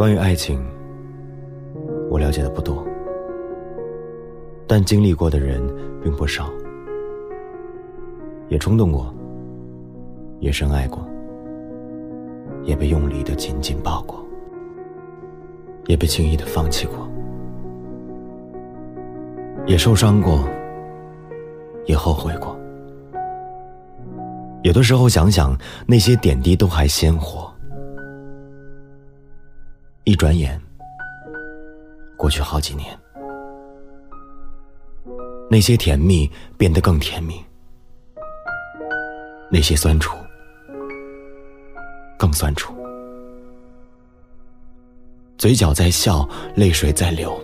关于爱情，我了解的不多，但经历过的人并不少，也冲动过，也深爱过，也被用力的紧紧抱过，也被轻易的放弃过，也受伤过，也后悔过。有的时候想想，那些点滴都还鲜活。一转眼，过去好几年，那些甜蜜变得更甜蜜，那些酸楚更酸楚，嘴角在笑，泪水在流，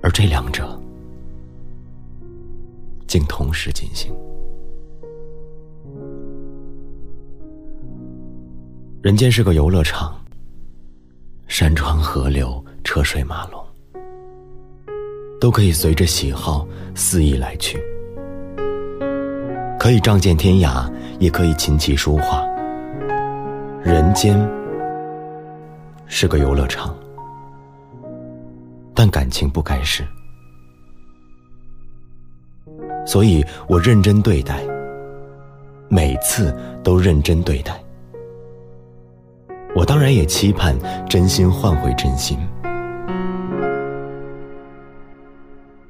而这两者竟同时进行。人间是个游乐场，山川河流、车水马龙，都可以随着喜好肆意来去，可以仗剑天涯，也可以琴棋书画。人间是个游乐场，但感情不该是，所以我认真对待，每次都认真对待。我当然也期盼真心换回真心，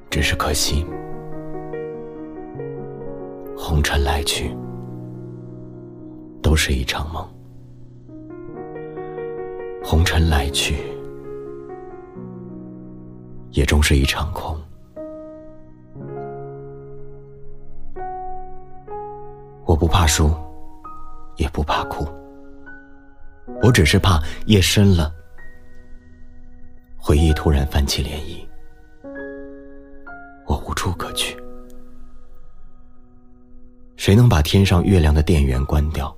只是可惜，红尘来去，都是一场梦；红尘来去，也终是一场空。我不怕输，也不怕哭。我只是怕夜深了，回忆突然泛起涟漪，我无处可去。谁能把天上月亮的电源关掉？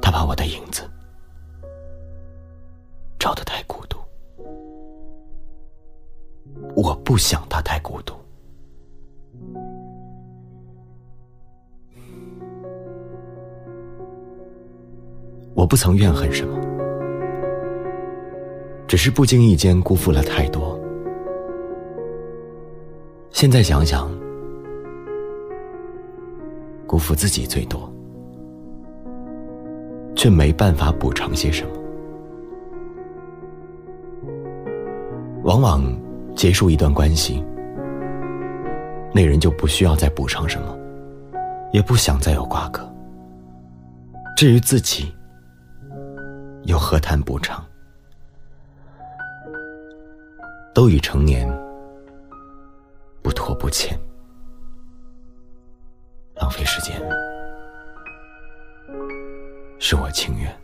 他把我的影子照得太孤独，我不想他太孤独。我不曾怨恨什么，只是不经意间辜负了太多。现在想想，辜负自己最多，却没办法补偿些什么。往往结束一段关系，那人就不需要再补偿什么，也不想再有瓜葛。至于自己，又何谈补偿？都已成年，不拖不欠，浪费时间，是我情愿。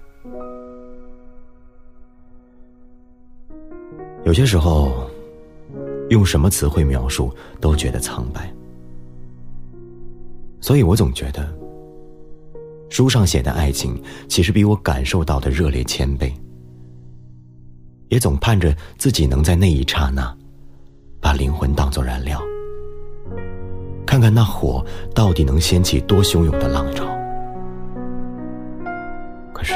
有些时候，用什么词汇描述都觉得苍白，所以我总觉得。书上写的爱情，其实比我感受到的热烈千倍。也总盼着自己能在那一刹那，把灵魂当作燃料，看看那火到底能掀起多汹涌的浪潮。可是，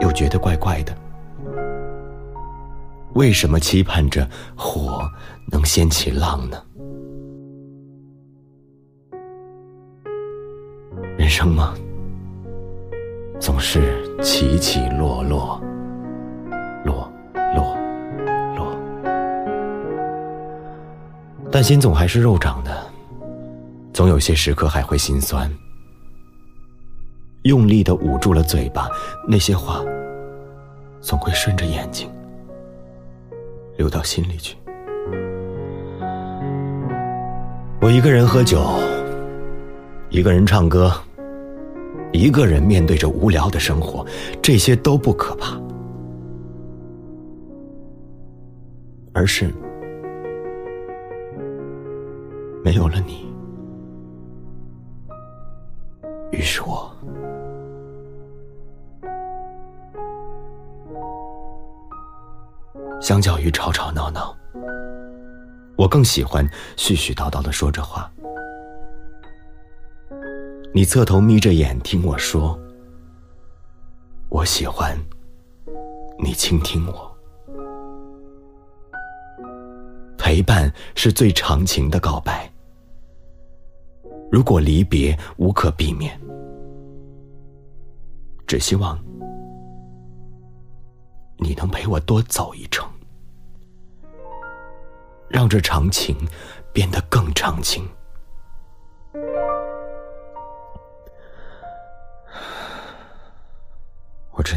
又觉得怪怪的。为什么期盼着火能掀起浪呢？人生吗？总是起起落落，落落落，但心总还是肉长的，总有些时刻还会心酸。用力的捂住了嘴巴，那些话总会顺着眼睛流到心里去。我一个人喝酒，一个人唱歌。一个人面对着无聊的生活，这些都不可怕，而是没有了你。于是我相较于吵吵闹闹，我更喜欢絮絮叨叨的说着话。你侧头眯着眼听我说，我喜欢你倾听我。陪伴是最长情的告白。如果离别无可避免，只希望你能陪我多走一程，让这长情变得更长情。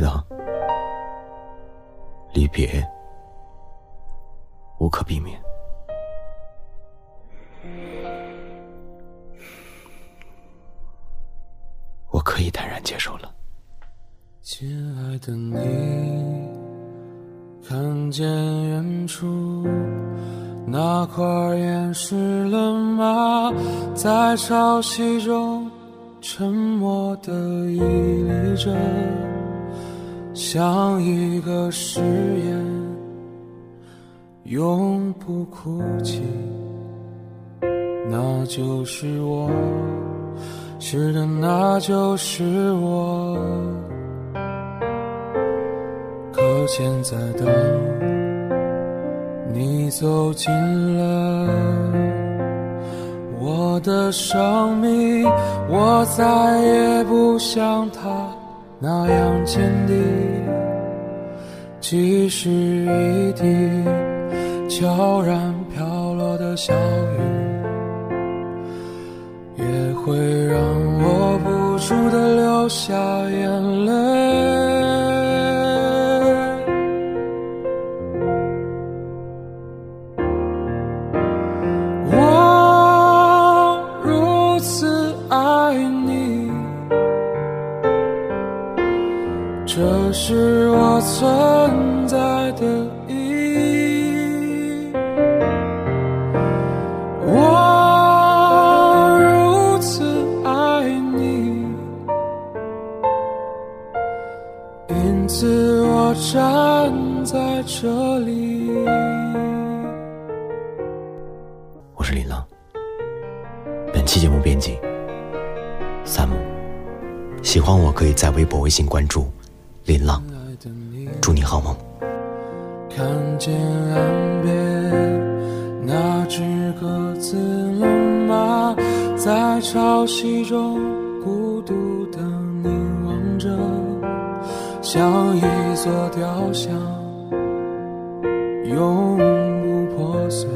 我知道，离别无可避免。我可以坦然接受了。亲爱的你，看见远处那块岩石了吗？在潮汐中沉默的屹立着，像一个誓言，永不哭泣。那就是我。是的，那就是我。可现在的你走进了我的生命，我再也不像他那样坚定。即使一滴悄然飘落的小雨。也会让我不住的流下眼泪。这是我存在的意义，我如此爱你，因此我。站在这里。我是林浪，本期节目编辑三木。喜欢我可以在微博、微信关注林浪。祝你好梦。看见岸边那只鸽子了吗？在潮汐中孤独的凝望着。像一座雕像，永不破碎。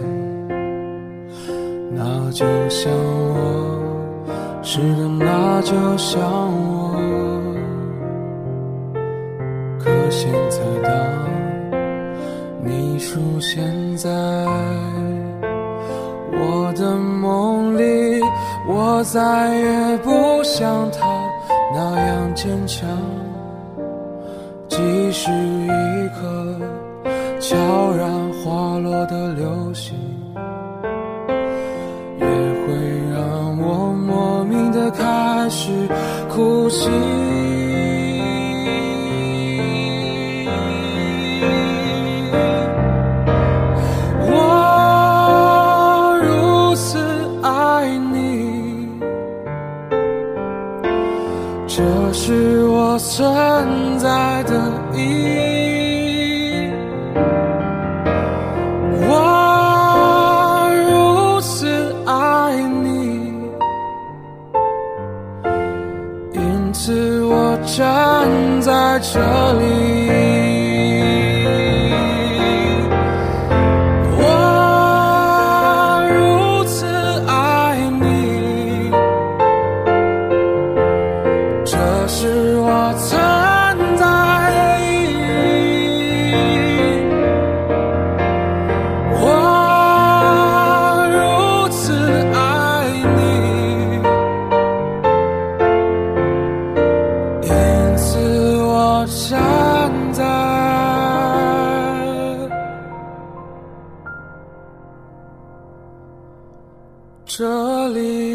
那就像我，是的，那就像我。现在，当你出现在我的梦里，我再也不像他那样坚强。即使一颗悄然滑落的流星，也会让我莫名的开始哭泣。我站在这里，我如此爱你。这是我曾。这里。